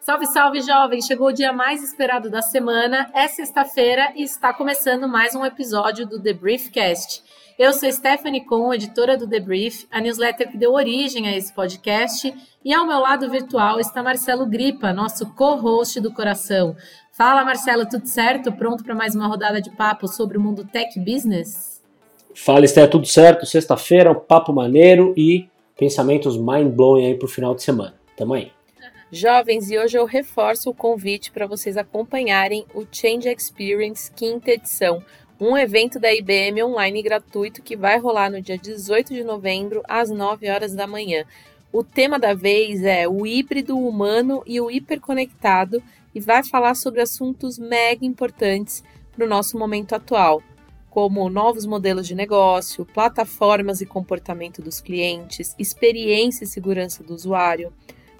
Salve, salve, jovem! Chegou o dia mais esperado da semana, é sexta-feira e está começando mais um episódio do The Briefcast. Eu sou Stephanie Con, editora do The Brief, a newsletter que deu origem a esse podcast, e ao meu lado virtual está Marcelo Gripa, nosso co-host do coração. Fala, Marcelo, tudo certo? Pronto para mais uma rodada de papo sobre o mundo tech business? Fala, Esther, tudo certo? Sexta-feira, um papo maneiro e pensamentos mind-blowing aí pro final de semana. Tamo aí. Jovens, e hoje eu reforço o convite para vocês acompanharem o Change Experience quinta edição, um evento da IBM online gratuito que vai rolar no dia 18 de novembro, às 9 horas da manhã. O tema da vez é o híbrido humano e o hiperconectado e vai falar sobre assuntos mega importantes para o nosso momento atual, como novos modelos de negócio, plataformas e comportamento dos clientes, experiência e segurança do usuário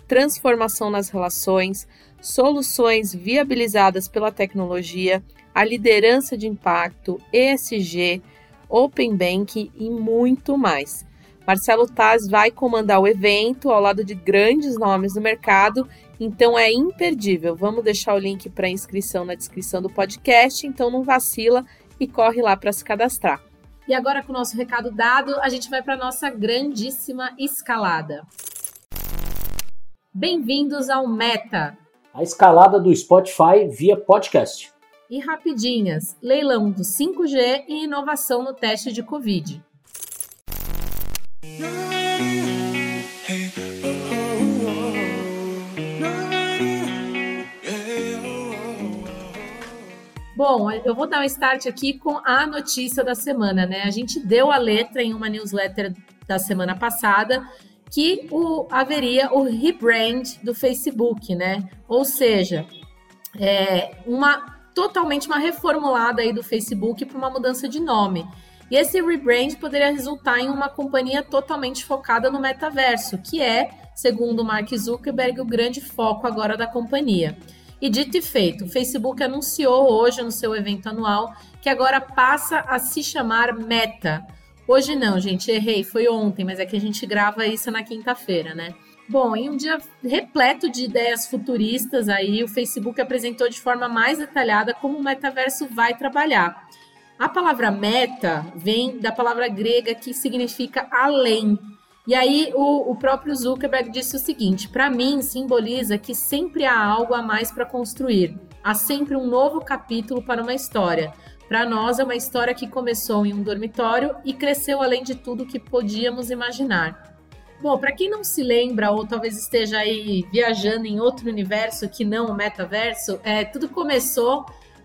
transformação nas relações, soluções viabilizadas pela tecnologia, a liderança de impacto, ESG, Open Bank e muito mais. Marcelo Taz vai comandar o evento ao lado de grandes nomes do mercado, então é imperdível. Vamos deixar o link para inscrição na descrição do podcast, então não vacila e corre lá para se cadastrar. E agora, com o nosso recado dado, a gente vai para a nossa grandíssima escalada. Bem-vindos ao Meta. A escalada do Spotify via podcast. E rapidinhas, leilão do 5G e inovação no teste de Covid. Bom, eu vou dar um start aqui com a notícia da semana, né? A gente deu a letra em uma newsletter da semana passada que o, haveria o rebrand do Facebook, né? Ou seja, é, uma totalmente uma reformulada aí do Facebook para uma mudança de nome. E esse rebrand poderia resultar em uma companhia totalmente focada no metaverso, que é, segundo Mark Zuckerberg, o grande foco agora da companhia. E dito e feito, o Facebook anunciou hoje no seu evento anual que agora passa a se chamar Meta, Hoje não, gente, errei, foi ontem, mas é que a gente grava isso na quinta-feira, né? Bom, em um dia repleto de ideias futuristas aí, o Facebook apresentou de forma mais detalhada como o metaverso vai trabalhar. A palavra meta vem da palavra grega que significa além. E aí o, o próprio Zuckerberg disse o seguinte: para mim simboliza que sempre há algo a mais para construir. Há sempre um novo capítulo para uma história. Para nós, é uma história que começou em um dormitório e cresceu além de tudo que podíamos imaginar. Bom, para quem não se lembra ou talvez esteja aí viajando em outro universo que não o metaverso, é, tudo começou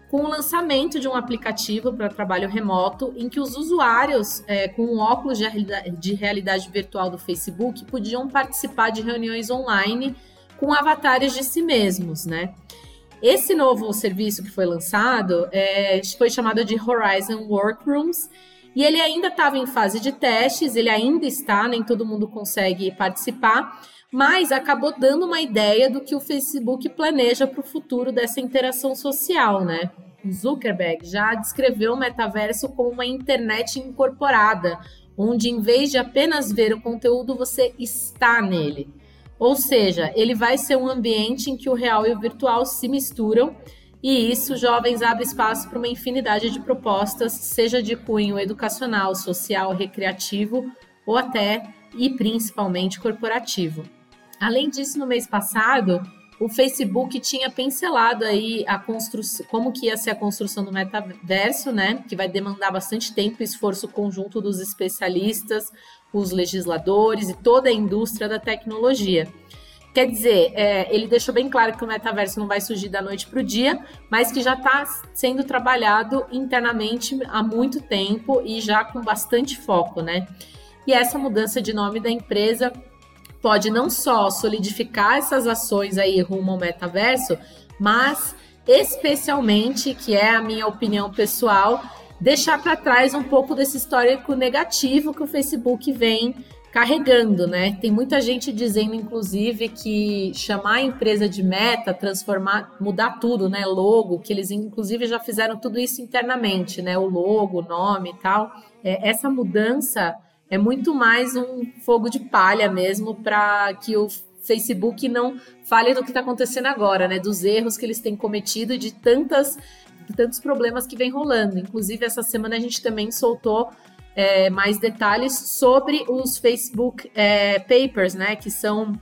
com o lançamento de um aplicativo para trabalho remoto em que os usuários é, com um óculos de realidade, de realidade virtual do Facebook podiam participar de reuniões online com avatares de si mesmos, né? Esse novo serviço que foi lançado é, foi chamado de Horizon Workrooms e ele ainda estava em fase de testes, ele ainda está, nem todo mundo consegue participar, mas acabou dando uma ideia do que o Facebook planeja para o futuro dessa interação social, né? Zuckerberg já descreveu o metaverso como uma internet incorporada, onde em vez de apenas ver o conteúdo, você está nele. Ou seja, ele vai ser um ambiente em que o real e o virtual se misturam, e isso, jovens, abre espaço para uma infinidade de propostas, seja de cunho educacional, social, recreativo ou até e principalmente corporativo. Além disso, no mês passado, o Facebook tinha pincelado aí a construção, como que ia ser a construção do metaverso, né? Que vai demandar bastante tempo e esforço conjunto dos especialistas, os legisladores e toda a indústria da tecnologia. Quer dizer, é, ele deixou bem claro que o metaverso não vai surgir da noite para o dia, mas que já está sendo trabalhado internamente há muito tempo e já com bastante foco, né? E essa mudança de nome da empresa pode não só solidificar essas ações aí rumo ao metaverso, mas especialmente, que é a minha opinião pessoal, deixar para trás um pouco desse histórico negativo que o Facebook vem carregando, né? Tem muita gente dizendo, inclusive, que chamar a empresa de meta, transformar, mudar tudo, né? Logo, que eles inclusive já fizeram tudo isso internamente, né? O logo, o nome e tal. É, essa mudança é muito mais um fogo de palha mesmo para que o Facebook não fale do que está acontecendo agora, né? Dos erros que eles têm cometido e de tantas de tantos problemas que vem rolando. Inclusive, essa semana a gente também soltou é, mais detalhes sobre os Facebook é, Papers, né? Que são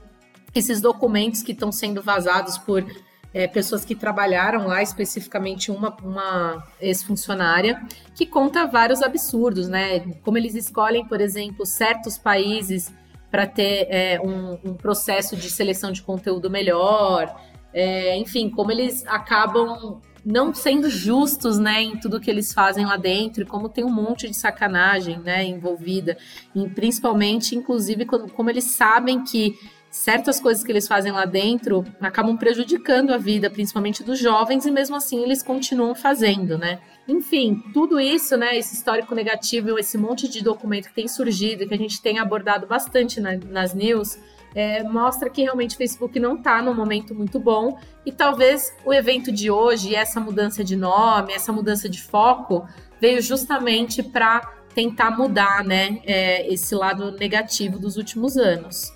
esses documentos que estão sendo vazados por é, pessoas que trabalharam lá, especificamente uma, uma ex-funcionária, que conta vários absurdos, né? Como eles escolhem, por exemplo, certos países para ter é, um, um, processo de seleção de conteúdo melhor, é, enfim, como eles acabam não sendo justos, né, em tudo que eles fazem lá dentro, como tem um monte de sacanagem, né, envolvida, e principalmente, inclusive, como eles sabem que certas coisas que eles fazem lá dentro acabam prejudicando a vida, principalmente dos jovens, e mesmo assim eles continuam fazendo, né? Enfim, tudo isso, né, esse histórico negativo, esse monte de documento que tem surgido, que a gente tem abordado bastante na, nas news, é, mostra que realmente o Facebook não está num momento muito bom e talvez o evento de hoje, essa mudança de nome, essa mudança de foco, veio justamente para tentar mudar né, é, esse lado negativo dos últimos anos.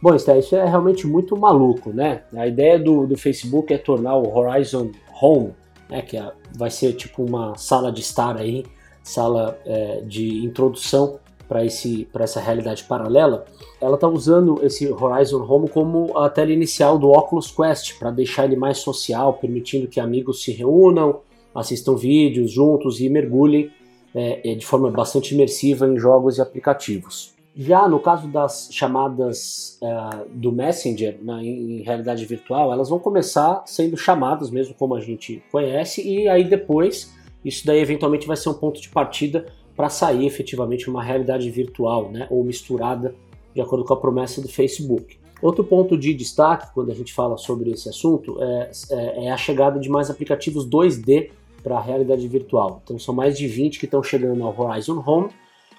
Bom, Esther, isso é realmente muito maluco, né? A ideia do, do Facebook é tornar o Horizon Home, né, que é, vai ser tipo uma sala de estar aí, sala é, de introdução para essa realidade paralela, ela está usando esse Horizon Home como a tela inicial do Oculus Quest, para deixar ele mais social, permitindo que amigos se reúnam, assistam vídeos juntos e mergulhem é, é de forma bastante imersiva em jogos e aplicativos. Já no caso das chamadas uh, do Messenger né, em, realidade virtual, elas vão começar sendo chamadas mesmo como a gente conhece, e aí depois isso daí eventualmente vai ser um ponto de partida para sair efetivamente uma realidade virtual, né, ou misturada de acordo com a promessa do Facebook. Outro ponto de destaque quando a gente fala sobre esse assunto é, é, é a chegada de mais aplicativos 2D para a realidade virtual. Então são mais de 20 que estão chegando ao Horizon Home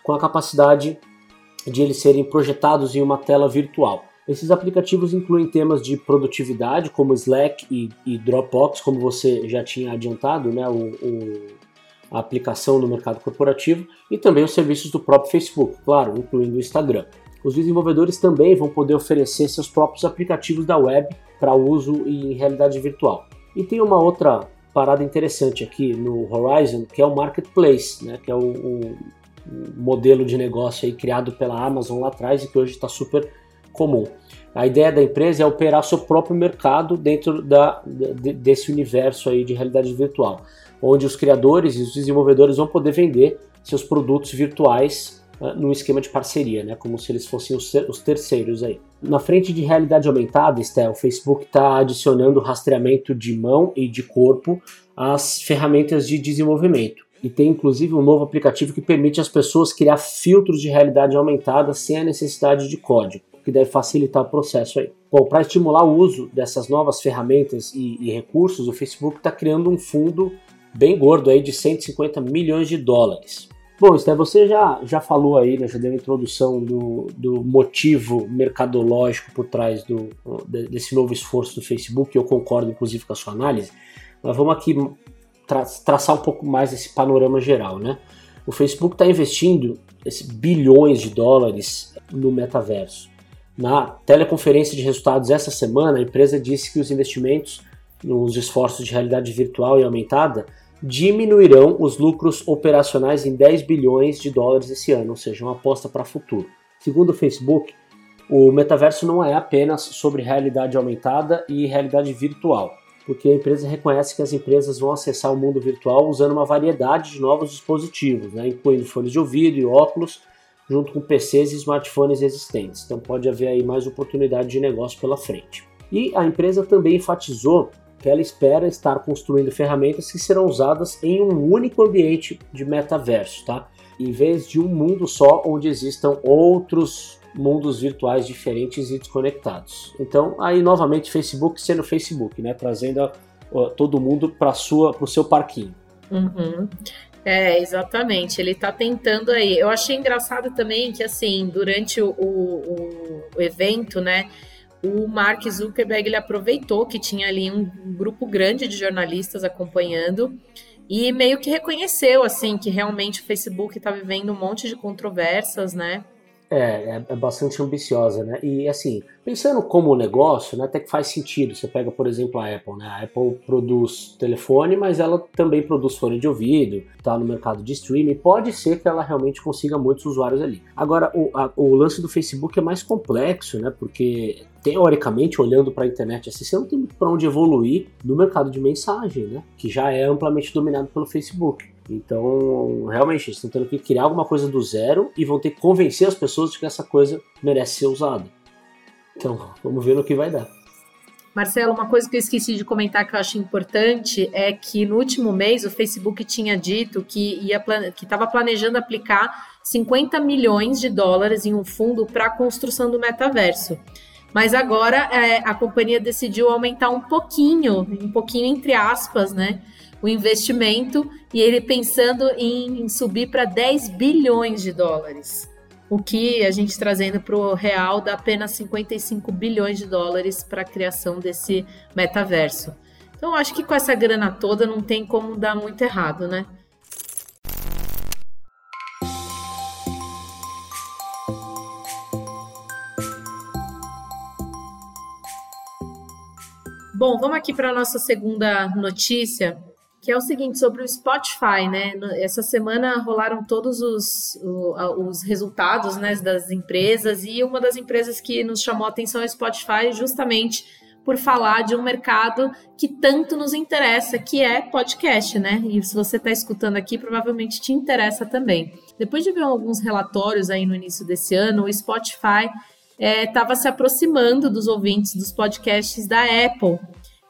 com a capacidade de eles serem projetados em uma tela virtual. Esses aplicativos incluem temas de produtividade, como Slack e, e Dropbox, como você já tinha adiantado, né, o, o, a aplicação no mercado corporativo, e também os serviços do próprio Facebook, claro, incluindo o Instagram. Os desenvolvedores também vão poder oferecer seus próprios aplicativos da web para uso em realidade virtual. E tem uma outra parada interessante aqui no Horizon, que é o Marketplace, né, que é o, o modelo de negócio aí criado pela Amazon lá atrás e que hoje está super comum. A ideia da empresa é operar seu próprio mercado dentro da, de, desse universo aí de realidade virtual, onde os criadores e os desenvolvedores vão poder vender seus produtos virtuais uh, num esquema de parceria, né, como se eles fossem os, os terceiros aí. Na frente de realidade aumentada, Estel, o Facebook está adicionando rastreamento de mão e de corpo às ferramentas de desenvolvimento e tem inclusive um novo aplicativo que permite às pessoas criar filtros de realidade aumentada sem a necessidade de código, que deve facilitar o processo aí. Bom, para estimular o uso dessas novas ferramentas e, e recursos, o Facebook está criando um fundo bem gordo aí de 150 milhões de dólares. Bom, Esther, você já, já falou aí, né, já deu a introdução do, do motivo mercadológico por trás do, desse novo esforço do Facebook, eu concordo inclusive com a sua análise, mas vamos aqui tra traçar um pouco mais esse panorama geral, né? O Facebook está investindo bilhões de dólares no metaverso. Na teleconferência de resultados essa semana, a empresa disse que os investimentos nos esforços de realidade virtual e aumentada diminuirão os lucros operacionais em 10 bilhões de dólares esse ano, ou seja, uma aposta para o futuro. Segundo o Facebook, o metaverso não é apenas sobre realidade aumentada e realidade virtual porque a empresa reconhece que as empresas vão acessar o mundo virtual usando uma variedade de novos dispositivos, né, incluindo fones de ouvido e óculos, junto com PCs e smartphones existentes. Então pode haver aí mais oportunidade de negócio pela frente. E a empresa também enfatizou que ela espera estar construindo ferramentas que serão usadas em um único ambiente de metaverso, tá? Em vez de um mundo só onde existam outros mundos virtuais diferentes e desconectados. Então, aí novamente Facebook sendo Facebook, né, trazendo a, a, todo mundo para sua, para o seu parquinho. Uhum. É, exatamente. Ele está tentando aí. Eu achei engraçado também que, assim, durante o, o, o evento, né, o Mark Zuckerberg ele aproveitou que tinha ali um, grupo grande de jornalistas acompanhando e meio que reconheceu, assim, que realmente o Facebook está vivendo um monte de controvérsias, né? É, é, é, bastante ambiciosa, né? E assim, pensando como negócio, né, até que faz sentido. Você pega, por exemplo, a Apple, né? A Apple produz telefone, mas ela também produz fone de ouvido, tá no mercado de streaming. Pode ser que ela realmente consiga muitos usuários ali. Agora, o, a, o lance do Facebook é mais complexo, né? Porque teoricamente, olhando para a internet assim, você não tem para onde evoluir no mercado de mensagem, né? Que já é amplamente dominado pelo Facebook. Então, realmente, eles estão tendo que criar alguma coisa do zero e vão ter que convencer as pessoas de que essa coisa merece ser usada. Então, vamos ver no que vai dar. Marcelo, uma coisa que eu esqueci de comentar que eu acho importante é que no último mês o Facebook tinha dito que ia que estava planejando aplicar 50 milhões de dólares em um fundo para a construção do metaverso. Mas agora é, a companhia decidiu aumentar um pouquinho, um pouquinho entre aspas, né? O investimento e ele pensando em, subir para 10 bilhões de dólares. O que a gente trazendo para o real dá apenas 55 bilhões de dólares para a criação desse metaverso. Então, acho que com essa grana toda não tem como dar muito errado, né? Bom, vamos aqui para a nossa segunda notícia que é o seguinte, sobre o Spotify, né? Essa semana rolaram todos os, os resultados né, das empresas e uma das empresas que nos chamou a atenção é o Spotify, justamente por falar de um mercado que tanto nos interessa, que é podcast, né? E se você está escutando aqui, provavelmente te interessa também. Depois de ver alguns relatórios aí no início desse ano, o Spotify estava é, se aproximando dos ouvintes dos podcasts da Apple.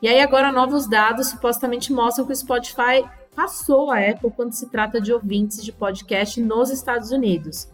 E aí agora novos dados supostamente mostram que o Spotify passou a Apple quando se trata de ouvintes de podcast nos Estados Unidos.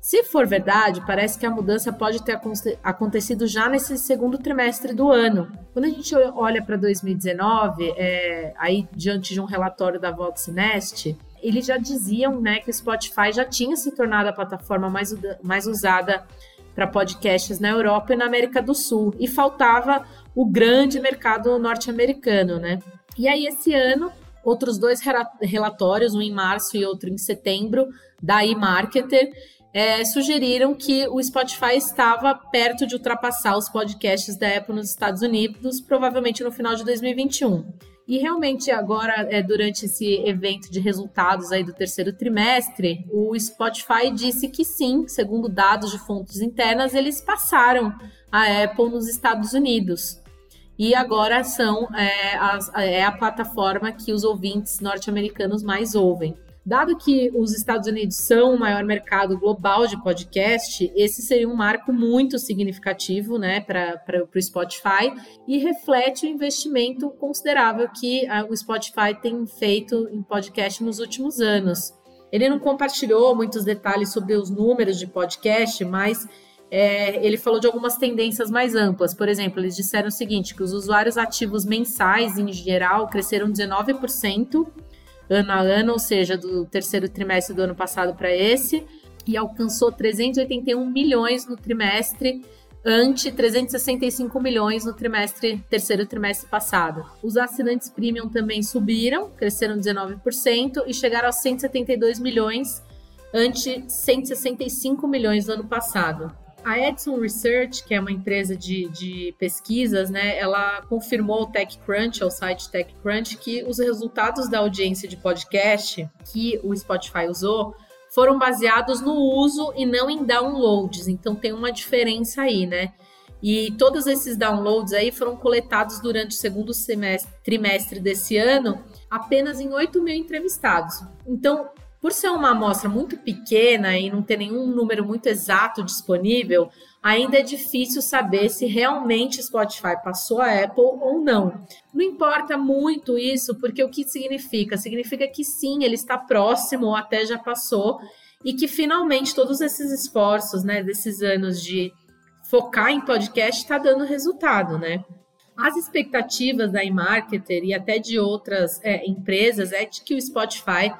Se for verdade, parece que a mudança pode ter acontecido já nesse segundo trimestre do ano. Quando a gente olha para 2019, é, aí diante de um relatório da Voxnest, eles já diziam né, que o Spotify já tinha se tornado a plataforma mais, mais usada para podcasts na Europa e na América do Sul. E faltava o grande mercado norte-americano, né? E aí, esse ano, outros dois relatórios, um em março e outro em setembro, da eMarketer, é, sugeriram que o Spotify estava perto de ultrapassar os podcasts da Apple nos Estados Unidos, provavelmente no final de 2021. E realmente agora, é, durante esse evento de resultados aí do terceiro trimestre, o Spotify disse que sim, segundo dados de fontes internas, eles passaram a Apple nos Estados Unidos e agora são é, as, é a plataforma que os ouvintes norte-americanos mais ouvem. Dado que os Estados Unidos são o maior mercado global de podcast, esse seria um marco muito significativo né, para o Spotify e reflete o investimento considerável que a, o Spotify tem feito em podcast nos últimos anos. Ele não compartilhou muitos detalhes sobre os números de podcast, mas é, ele falou de algumas tendências mais amplas. Por exemplo, eles disseram o seguinte: que os usuários ativos mensais, em geral, cresceram 19% ano a ano, ou seja, do terceiro trimestre do ano passado para esse, e alcançou 381 milhões no trimestre, ante 365 milhões no trimestre terceiro trimestre passado. Os assinantes premium também subiram, cresceram 19% e chegaram a 172 milhões ante 165 milhões no ano passado. A Edson Research, que é uma empresa de, de pesquisas, né, ela confirmou ao TechCrunch, ao site TechCrunch, que os resultados da audiência de podcast que o Spotify usou foram baseados no uso e não em downloads. Então tem uma diferença aí, né? E todos esses downloads aí foram coletados durante o segundo semestre, trimestre desse ano, apenas em 8 mil entrevistados. Então, por ser uma amostra muito pequena e não ter nenhum número muito exato disponível, ainda é difícil saber se realmente Spotify passou a Apple ou não. Não importa muito isso, porque o que significa? Significa que sim, ele está próximo ou até já passou e que finalmente todos esses esforços, né, desses anos de focar em podcast está dando resultado, né? As expectativas da eMarketer e até de outras é, empresas é de que o Spotify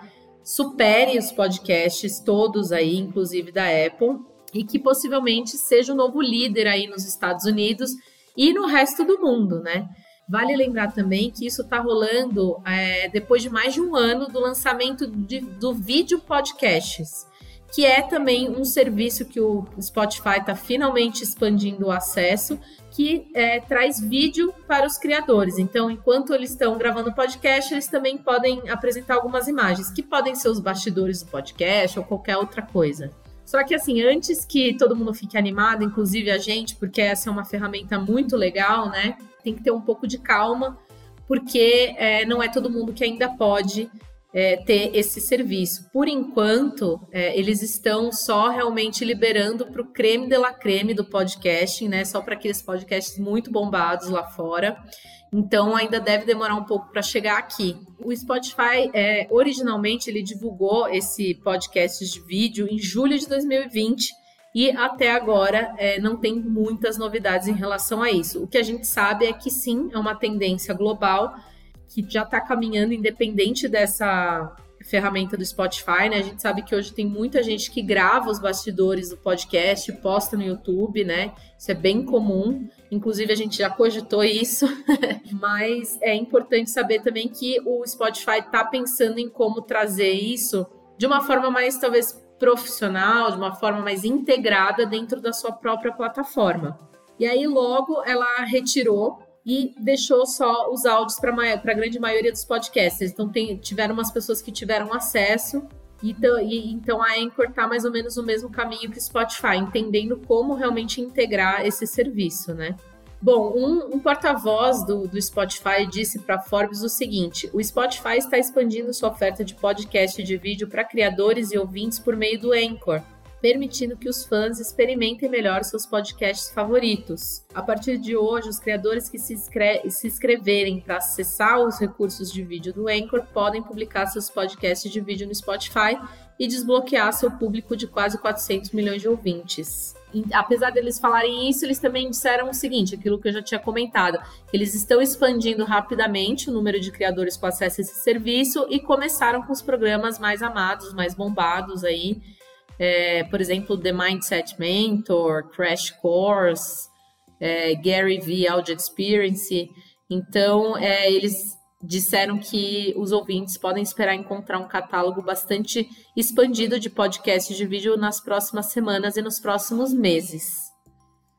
supere os podcasts todos aí, inclusive da Apple, e que possivelmente seja o novo líder aí nos Estados Unidos e no resto do mundo, né? Vale lembrar também que isso está rolando é, depois de mais de um ano do lançamento de, do vídeo podcasts, que é também um serviço que o Spotify está finalmente expandindo o acesso, que é, traz vídeo para os criadores. Então, enquanto eles estão gravando podcast, eles também podem apresentar algumas imagens, que podem ser os bastidores do podcast ou qualquer outra coisa. Só que assim, antes que todo mundo fique animado, inclusive a gente, porque essa é uma ferramenta muito legal, né? Tem que ter um pouco de calma, porque é, não é todo mundo que ainda pode é, ter esse serviço. Por enquanto, é, eles estão só realmente liberando para o creme de la creme do podcasting, né? Só para aqueles podcasts muito bombados lá fora. Então ainda deve demorar um pouco para chegar aqui. O Spotify, é, originalmente, ele divulgou esse podcast de vídeo em julho de 2020 e até agora é, não tem muitas novidades em relação a isso. O que a gente sabe é que sim, é uma tendência global que já está caminhando independente dessa ferramenta do Spotify, né? A gente sabe que hoje tem muita gente que grava os bastidores do podcast, posta no YouTube, né? Isso é bem comum. Inclusive, a gente já cogitou isso, mas é importante saber também que o Spotify está pensando em como trazer isso de uma forma mais, talvez, profissional, de uma forma mais integrada dentro da sua própria plataforma. E aí, logo, ela retirou e deixou só os áudios para a grande maioria dos podcasters. Então, tem, tiveram umas pessoas que tiveram acesso. Então, e, então a Anchor está mais ou menos no mesmo caminho que o Spotify, entendendo como realmente integrar esse serviço, né? Bom, um, um porta-voz do, do Spotify disse para Forbes o seguinte: o Spotify está expandindo sua oferta de podcast e de vídeo para criadores e ouvintes por meio do Anchor permitindo que os fãs experimentem melhor seus podcasts favoritos. A partir de hoje, os criadores que se, se inscreverem para acessar os recursos de vídeo do Anchor podem publicar seus podcasts de vídeo no Spotify e desbloquear seu público de quase 400 milhões de ouvintes. Apesar deles falarem isso, eles também disseram o seguinte, aquilo que eu já tinha comentado, eles estão expandindo rapidamente o número de criadores com acesso a esse serviço e começaram com os programas mais amados, mais bombados aí, é, por exemplo, The Mindset Mentor, Crash Course, é, Gary V Audio Experience. Então, é, eles disseram que os ouvintes podem esperar encontrar um catálogo bastante expandido de podcasts de vídeo nas próximas semanas e nos próximos meses.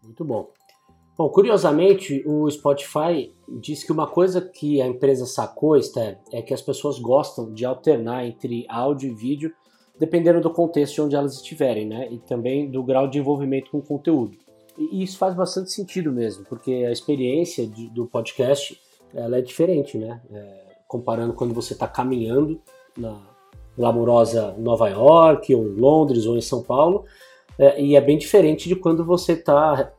Muito bom. Bom, curiosamente, o Spotify diz que uma coisa que a empresa sacou, Esther, é que as pessoas gostam de alternar entre áudio e vídeo dependendo do contexto de onde elas estiverem, né? E também do grau de envolvimento com o conteúdo. E isso faz bastante sentido mesmo, porque a experiência de, do podcast ela é diferente, né? É, comparando quando você está caminhando na glamourosa Nova York, ou em Londres, ou em São Paulo, é, e é bem diferente de quando você está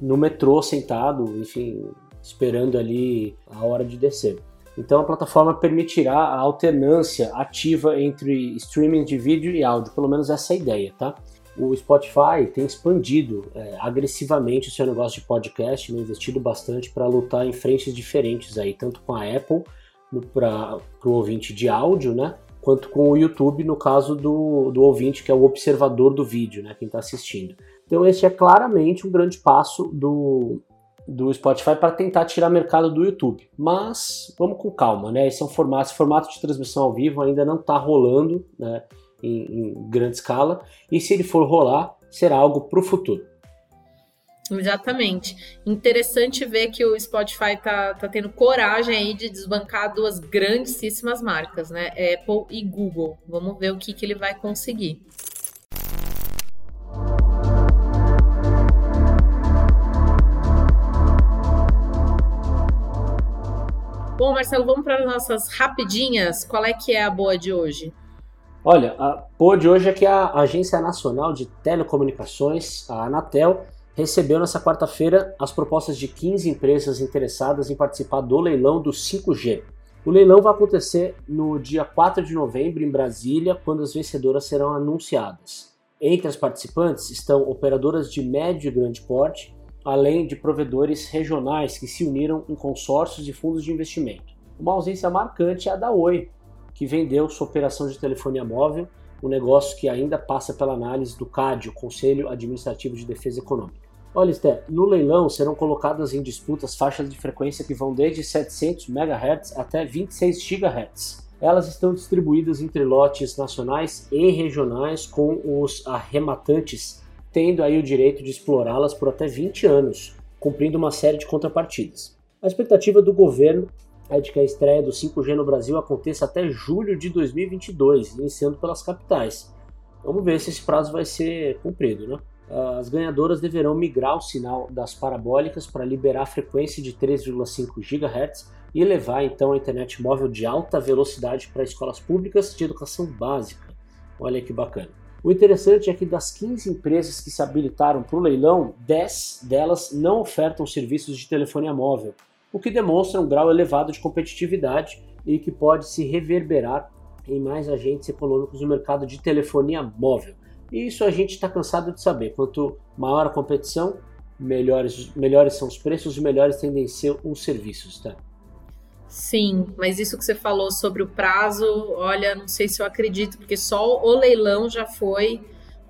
no metrô sentado, enfim, esperando ali a hora de descer. Então a plataforma permitirá a alternância ativa entre streaming de vídeo e áudio, pelo menos essa é a ideia, tá? O Spotify tem expandido é, agressivamente o seu negócio de podcast, né, investido bastante para lutar em frentes diferentes aí, tanto com a Apple para o ouvinte de áudio, né? Quanto com o YouTube, no caso do, do ouvinte que é o observador do vídeo, né? Quem está assistindo. Então, esse é claramente um grande passo do, do Spotify para tentar tirar mercado do YouTube. Mas vamos com calma, né? Esse é um formato, esse formato de transmissão ao vivo ainda não está rolando né, em, em, grande escala. E se ele for rolar, será algo para o futuro. Exatamente. Interessante ver que o Spotify tá, tá tendo coragem aí de desbancar duas grandíssimas marcas, né? Apple e Google. Vamos ver o que, que ele vai conseguir. Bom, Marcelo, vamos para as nossas rapidinhas. Qual é que é a boa de hoje? Olha, a boa de hoje é que a Agência Nacional de Telecomunicações, a Anatel, recebeu nessa quarta-feira as propostas de 15 empresas interessadas em participar do leilão do 5G. O leilão vai acontecer no dia 4 de novembro em Brasília, quando as vencedoras serão anunciadas. Entre as participantes estão operadoras de médio e grande porte, além de provedores regionais que se uniram em consórcios de fundos de investimento. Uma ausência marcante é a da Oi, que vendeu sua operação de telefonia móvel, um negócio que ainda passa pela análise do CAD, o Conselho Administrativo de Defesa Econômica. Olha, Esther, no leilão serão colocadas em disputas faixas de frequência que vão desde 700 MHz até 26 GHz. Elas estão distribuídas entre lotes nacionais e regionais, com os arrematantes tendo aí o direito de explorá-las por até 20 anos, cumprindo uma série de contrapartidas. A expectativa do governo é de que a estreia do 5G no Brasil aconteça até julho de 2022, iniciando pelas capitais. Vamos ver se esse prazo vai ser cumprido, né? As ganhadoras deverão migrar o sinal das parabólicas para liberar a frequência de 3,5 GHz e levar então a internet móvel de alta velocidade para escolas públicas de educação básica. Olha que bacana. O interessante é que das 15 empresas que se habilitaram para o leilão, 10 delas não ofertam serviços de telefonia móvel, o que demonstra um grau elevado de competitividade e que pode se reverberar em mais agentes econômicos no mercado de telefonia móvel. E isso a gente está cansado de saber. Quanto maior a competição, melhores, melhores são os preços e melhores tendem a ser os serviços. Tá? Sim, mas isso que você falou sobre o prazo, olha, não sei se eu acredito, porque só o leilão já foi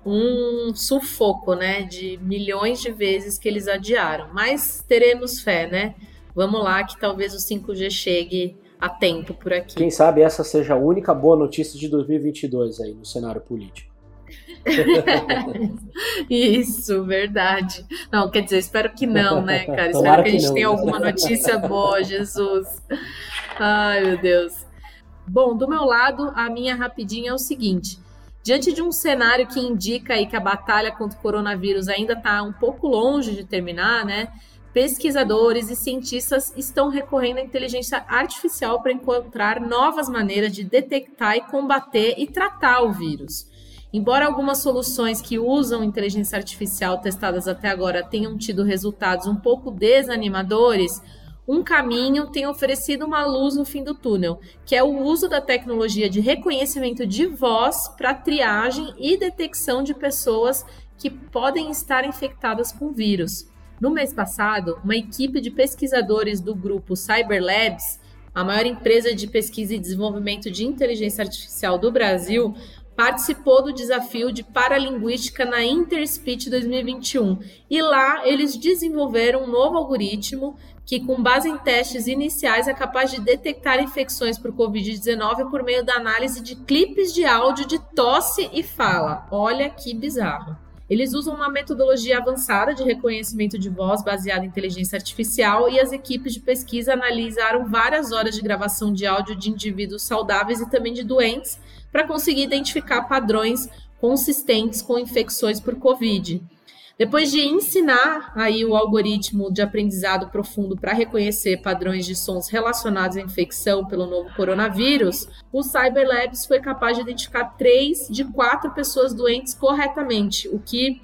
um sufoco, né? De milhões de vezes que eles adiaram. Mas teremos fé, né? Vamos lá, que talvez o 5G chegue a tempo por aqui. Quem sabe essa seja a única boa notícia de 2022 aí no cenário político. Isso, verdade. Não, quer dizer, espero que não, né, cara? Espero que a gente tenha alguma notícia boa, Jesus. Ai, meu Deus. Bom, do meu lado, a minha rapidinha é o seguinte. Diante de um cenário que indica aí que a batalha contra o coronavírus ainda está um pouco longe de terminar, né? pesquisadores e cientistas estão recorrendo à inteligência artificial para encontrar novas maneiras de detectar e combater e tratar o vírus. Embora algumas soluções que usam inteligência artificial testadas até agora tenham tido resultados um pouco desanimadores, um caminho tem oferecido uma luz no fim do túnel, que é o uso da tecnologia de reconhecimento de voz para triagem e detecção de pessoas que podem estar infectadas com vírus. No mês passado, uma equipe de pesquisadores do grupo Cyberlabs, a maior empresa de pesquisa e desenvolvimento de inteligência artificial do Brasil, participou do desafio de Paralinguística na Interspeech 2021. E lá eles desenvolveram um novo algoritmo que, com base em testes iniciais, é capaz de detectar infecções por Covid-19 por meio da análise de clipes de áudio de tosse e fala. Olha que bizarro. Eles usam uma metodologia avançada de reconhecimento de voz baseada em inteligência artificial e as equipes de pesquisa analisaram várias horas de gravação de áudio de indivíduos saudáveis e também de doentes para conseguir identificar padrões consistentes com infecções por Covid. Depois de ensinar aí o algoritmo de aprendizado profundo para reconhecer padrões de sons relacionados à infecção pelo novo coronavírus, o Cyberlabs foi capaz de identificar três de quatro pessoas doentes corretamente, o que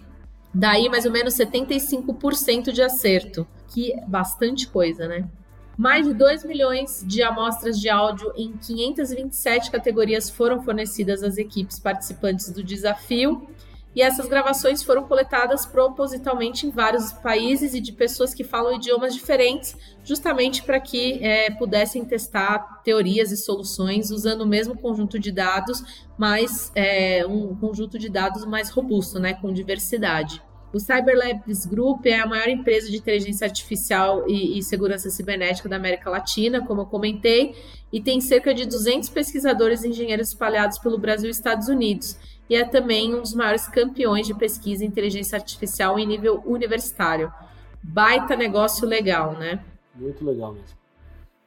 daí mais ou menos 75% de acerto, que é bastante coisa, né? Mais de 2 milhões de amostras de áudio em 527 categorias foram fornecidas às equipes participantes do desafio e essas gravações foram coletadas propositalmente em vários países e de pessoas que falam idiomas diferentes, justamente para que é, pudessem testar teorias e soluções usando o mesmo conjunto de dados, mas é, um conjunto de dados mais robusto, né, com diversidade. O Cyberlabs Group é a maior empresa de inteligência artificial e, e, segurança cibernética da América Latina, como eu comentei, e tem cerca de 200 pesquisadores e engenheiros espalhados pelo Brasil e Estados Unidos e é também um dos maiores campeões de pesquisa em inteligência artificial em nível universitário. Baita negócio legal, né? Muito legal mesmo.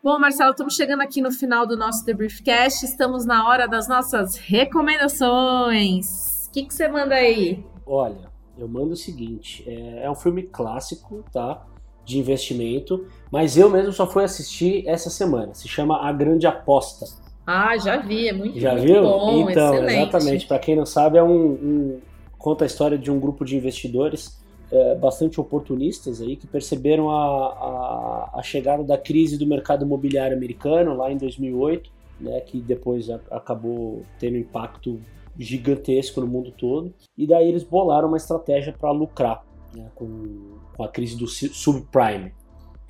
Bom, Marcelo, estamos chegando aqui no final do nosso Debriefcast. Estamos na hora das nossas recomendações. O que, que você manda aí? Olha, eu mando o seguinte: é, é um filme clássico, tá? De investimento, mas eu mesmo só fui assistir essa semana. Se chama A Grande Aposta. Ah, já vi, é muito, já muito viu? bom, então, excelente. exatamente. Para quem não sabe, é um, um, conta a história de um grupo de investidores é, bastante oportunistas aí que perceberam a, a, a, chegada da crise do mercado imobiliário americano lá em 2008, né, que depois a, acabou tendo impacto gigantesco no mundo todo. E daí eles bolaram uma estratégia para lucrar né, com, com a crise do subprime.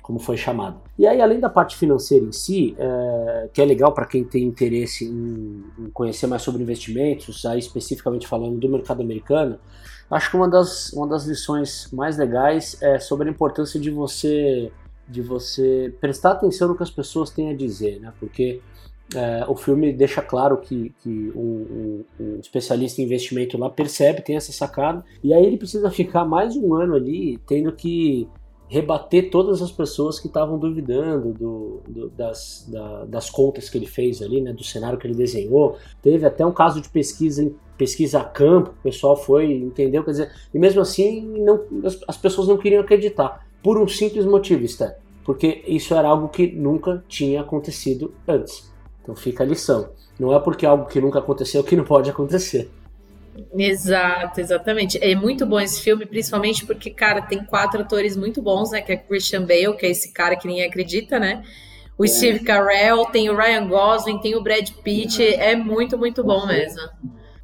como foi chamado. E aí, além da parte financeira em si, é, que é legal para quem tem interesse em, em, conhecer mais sobre investimentos, aí especificamente falando do mercado americano, acho que uma das, uma das lições mais legais é sobre a importância de você de você prestar atenção no que as pessoas têm a dizer, né? Porque é, o filme deixa claro que, que um, um, um, especialista em investimento lá percebe, tem essa sacada, e aí ele precisa ficar mais um ano ali tendo que rebater todas as pessoas que estavam duvidando do, do, das, da, das contas que ele fez ali, né, do cenário que ele desenhou. Teve até um caso de pesquisa pesquisa a campo, o pessoal foi, entendeu? Quer dizer, e mesmo assim não, as, as pessoas não queriam acreditar, por um simples motivo, porque isso era algo que nunca tinha acontecido antes. Então fica a lição. Não é porque é algo que nunca aconteceu que não pode acontecer. Exato, exatamente. É muito bom esse filme, principalmente porque, cara, tem quatro atores muito bons, né? Que é Christian Bale, que é esse cara que ninguém acredita, né? O é. Steve Carell, tem o Ryan Gosling, tem o Brad Pitt. É muito, muito bom mesmo.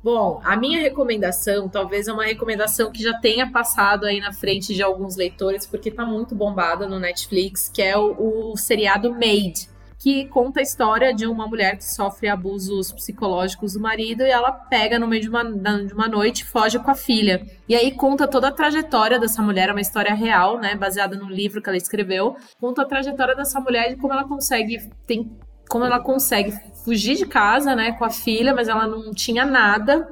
Bom, a minha recomendação, talvez é uma recomendação que já tenha passado aí na frente de alguns leitores, porque tá muito bombada no Netflix, que é o, o seriado Made que conta a história de uma mulher que sofre abusos psicológicos do marido e ela pega no meio de uma, de uma noite e foge com a filha. E aí conta toda a trajetória dessa mulher, é uma história real, né, baseada no livro que ela escreveu. Conta a trajetória dessa mulher e como ela consegue tem como ela consegue fugir de casa, né, com a filha, mas ela não tinha nada,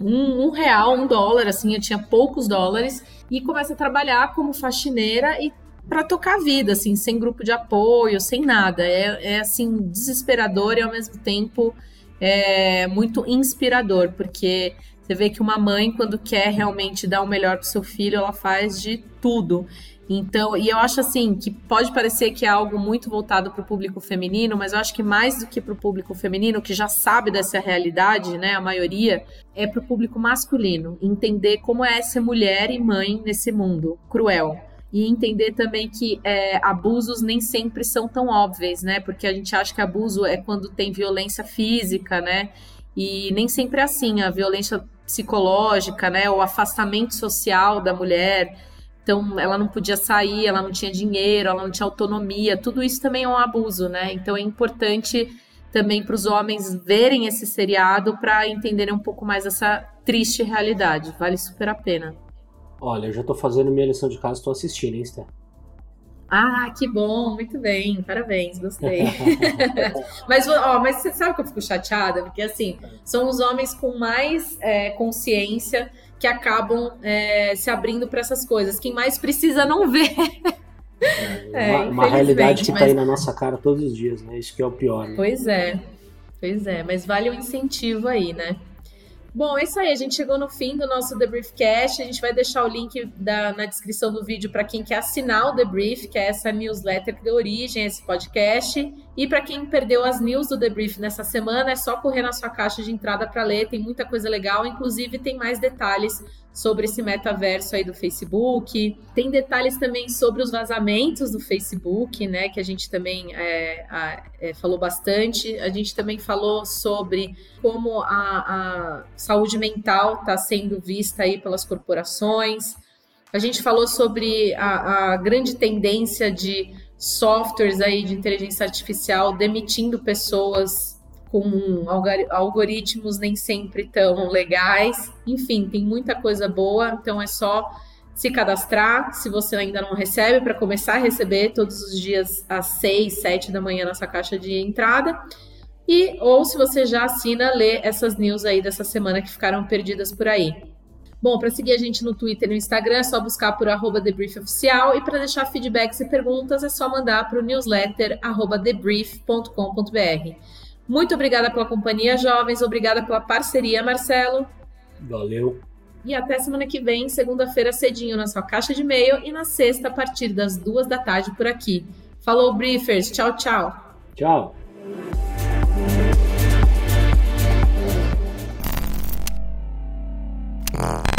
um, um, real, um dólar, assim, eu tinha poucos dólares, e começa a trabalhar como faxineira e para tocar a vida, assim, sem grupo de apoio, sem nada. É, é assim, desesperador e ao mesmo tempo é muito inspirador, porque você vê que uma mãe, quando quer realmente dar o melhor para seu filho, ela faz de tudo. Então, e eu acho assim que pode parecer que é algo muito voltado para o público feminino, mas eu acho que mais do que para o público feminino, que já sabe dessa realidade, né, a maioria, é para o público masculino entender como é ser mulher e mãe nesse mundo cruel e entender também que é, abusos nem sempre são tão óbvios, né? Porque a gente acha que abuso é quando tem violência física, né? E nem sempre é assim, a violência psicológica, né? O afastamento social da mulher. Então, ela não podia sair, ela não tinha dinheiro, ela não tinha autonomia. Tudo isso também é um abuso, né? Então, é importante também para os homens verem esse seriado para entenderem um pouco mais essa triste realidade. Vale super a pena. Olha, eu já tô fazendo minha lição de casa, tô assistindo, hein, Esther? Ah, que bom, muito bem, parabéns, gostei. mas, ó, mas você sabe que eu fico chateada? Porque, assim, são os homens com mais é, consciência que acabam é, se abrindo para essas coisas. Quem mais precisa não vê. É, uma, uma realidade que tá mas... tá aí na nossa cara todos os dias, né? Isso que é o pior. Né? Pois é, pois é, mas vale o incentivo aí, né? Bom, é isso aí. A gente chegou no fim do nosso The Briefcast. A gente vai deixar o link da, na descrição do vídeo para quem quer assinar o The Brief, que é essa newsletter que deu origem a esse podcast. E para quem perdeu as news do The Brief nessa semana, é só correr na sua caixa de entrada para ler. Tem muita coisa legal. Inclusive, tem mais detalhes sobre esse metaverso aí do Facebook. Tem detalhes também sobre os vazamentos do Facebook, né? Que a gente também é, é, falou bastante. A gente também falou sobre como a, a saúde mental está sendo vista aí pelas corporações. A gente falou sobre a, a grande tendência de softwares aí de inteligência artificial demitindo pessoas com algoritmos nem sempre tão legais. Enfim, tem muita coisa boa, então é só se cadastrar, se você ainda não recebe, para começar a receber todos os dias às 6, 7 da manhã nessa caixa de entrada. E ou se você já assina, lê essas news aí dessa semana que ficaram perdidas por aí. Bom, para seguir a gente no Twitter e no Instagram é só buscar por arroba TheBriefOficial e para deixar feedbacks e perguntas é só mandar para o newsletter arroba thebrief.com.br. Muito obrigada pela companhia, jovens. Obrigada pela parceria, Marcelo. Valeu. E até semana que vem, segunda-feira cedinho na sua caixa de e-mail e na sexta a partir das duas da tarde por aqui. Falou, briefers. Tchau, tchau. Tchau. Ah.